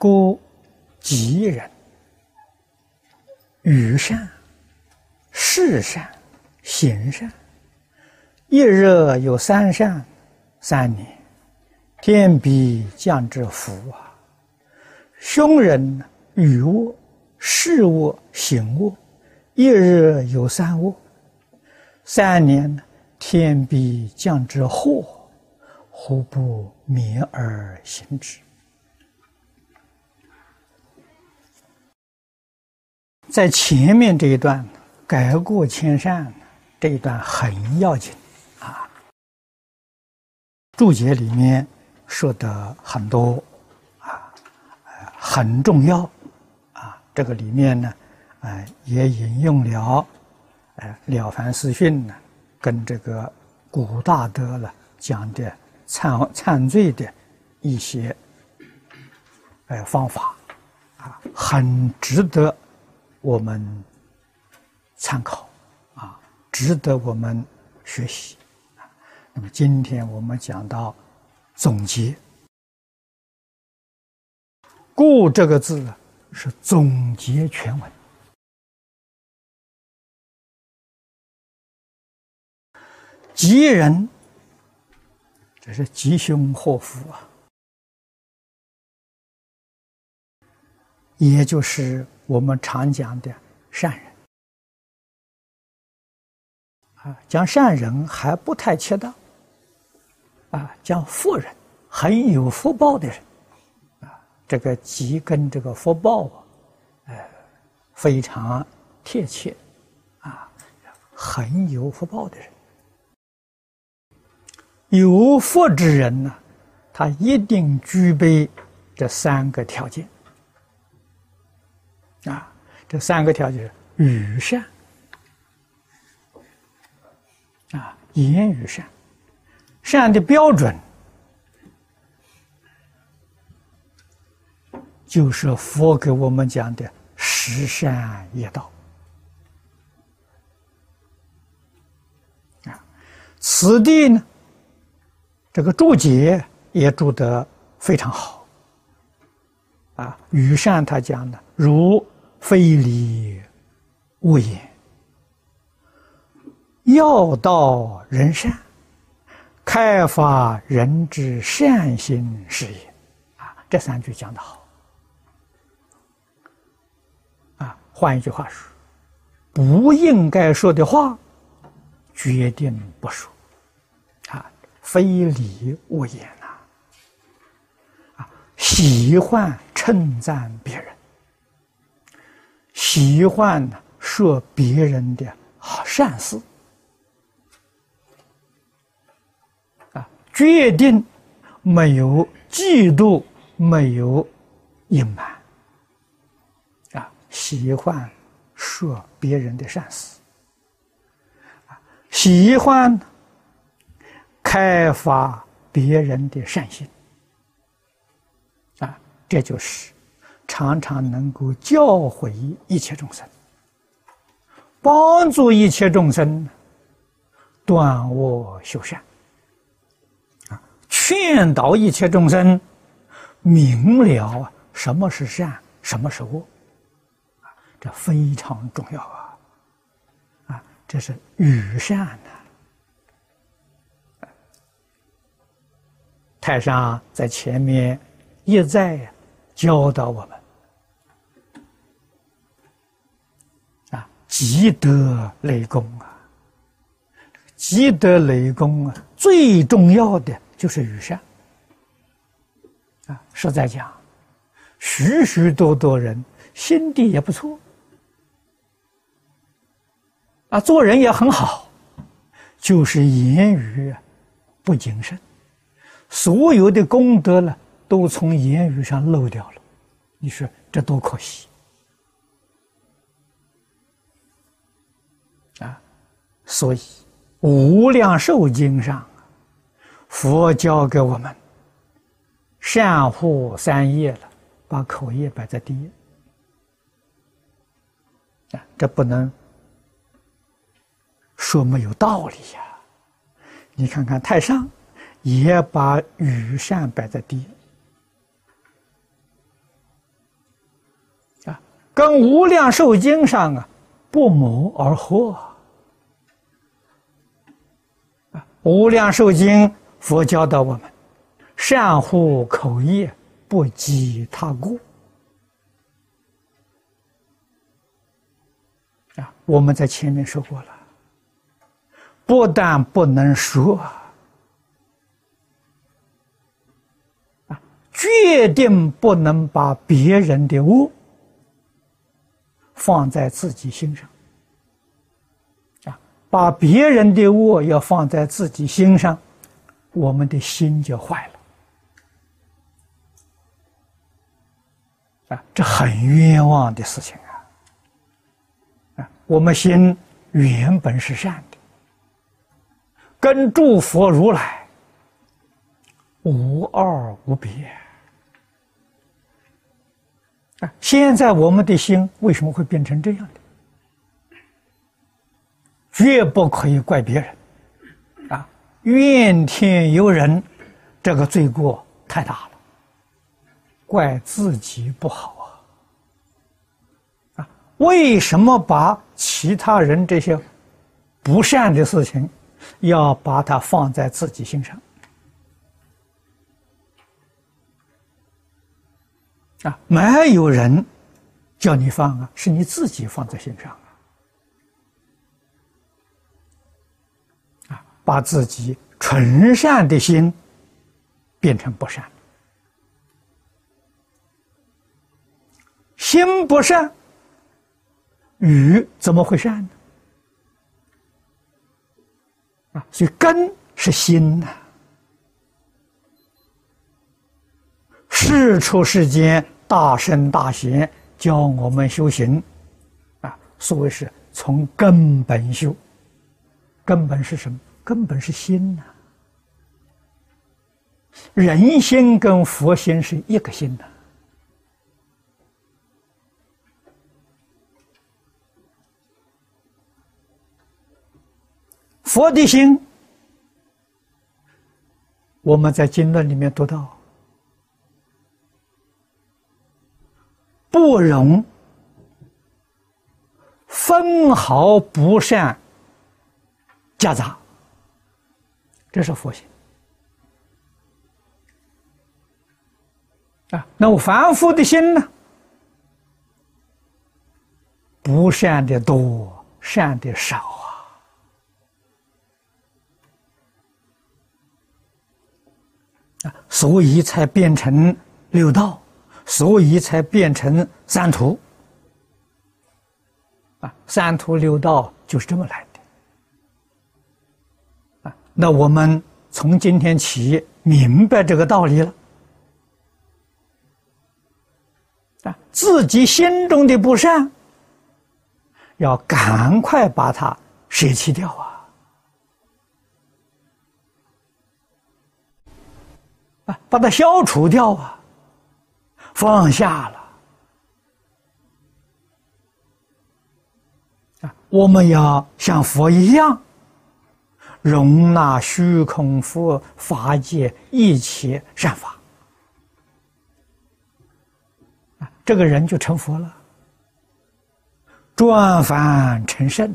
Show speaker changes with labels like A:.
A: 故吉人，语善，事善，行善，一日有三善，三年，天必降之福啊！凶人语恶，事恶，行恶，一日有三恶，三年，天必降之祸，何不免而行之？在前面这一段，改过迁善这一段很要紧啊。注解里面说的很多啊，很重要啊。这个里面呢，哎，也引用了哎《了凡四训》呢，跟这个古大德了讲的忏忏罪的一些哎方法啊，很值得。我们参考啊，值得我们学习。那么今天我们讲到总结，“故”这个字是总结全文。吉人，这是吉凶祸福啊，也就是。我们常讲的善人。啊，讲善人还不太恰当。啊，讲富人很有福报的人。啊，这个吉跟这个福报啊，呃，非常贴切。啊，很有福报的人，有福之人呢，他一定具备这三个条件。啊，这三个条件语善啊，言语善，善的标准就是佛给我们讲的十善业道啊。此地呢，这个注解也注得非常好啊。语善他讲的如。非礼勿言，要道人善，开发人之善心是也。啊，这三句讲的好。啊，换一句话说，不应该说的话，决定不说。啊，非礼勿言呐。啊，喜欢称赞别人。喜欢说别人的好善事。啊，决定没有嫉妒，没有隐瞒。啊，喜欢说别人的善事。啊，喜欢开发别人的善心。啊，这就是。常常能够教诲一切众生，帮助一切众生断恶修善，啊，劝导一切众生明了什么是善，什么是恶，啊，这非常重要啊，啊，这是与善呐。太上在前面一再教导我们。积德累功啊！积德累功啊，最重要的就是与善啊。实在讲，许许多多人心地也不错啊，做人也很好，就是言语不谨慎，所有的功德呢，都从言语上漏掉了。你说这多可惜！所以，《无量寿经》上，佛教给我们善护三业了，把口业摆在第一。啊，这不能说没有道理呀！你看看太上，也把与善摆在第一啊。跟《无量寿经》上啊不谋而合无量寿经》佛教导我们：善护口业，不积他过。啊，我们在前面说过了，不但不能说。啊决定不能把别人的恶放在自己心上！把别人的恶要放在自己心上，我们的心就坏了啊！这很冤枉的事情啊！啊，我们心原本是善的，跟诸佛如来无二无别。啊！现在我们的心为什么会变成这样的？绝不可以怪别人，啊，怨天尤人，这个罪过太大了。怪自己不好啊！啊，为什么把其他人这些不善的事情，要把它放在自己心上？啊，没有人叫你放啊，是你自己放在心上啊！啊，把自己纯善的心变成不善，心不善，语怎么会善呢？啊，所以根是心呐。世出世间，大圣大贤教我们修行，啊，所谓是从根本修。根本是什么？根本是心呐。人心跟佛心是一个心呐。佛的心，我们在经论里面读到。不容分毫不善夹杂，这是佛性啊。那我凡夫的心呢？不善的多，善的少啊，啊，所以才变成六道。所以才变成三途啊！三途六道就是这么来的！那我们从今天起明白这个道理了啊！自己心中的不善，要赶快把它舍弃掉啊！啊，把它消除掉啊！放下了！我们要像佛一样，容纳虚空佛法界一切善法！这个人就成佛了，转凡成圣。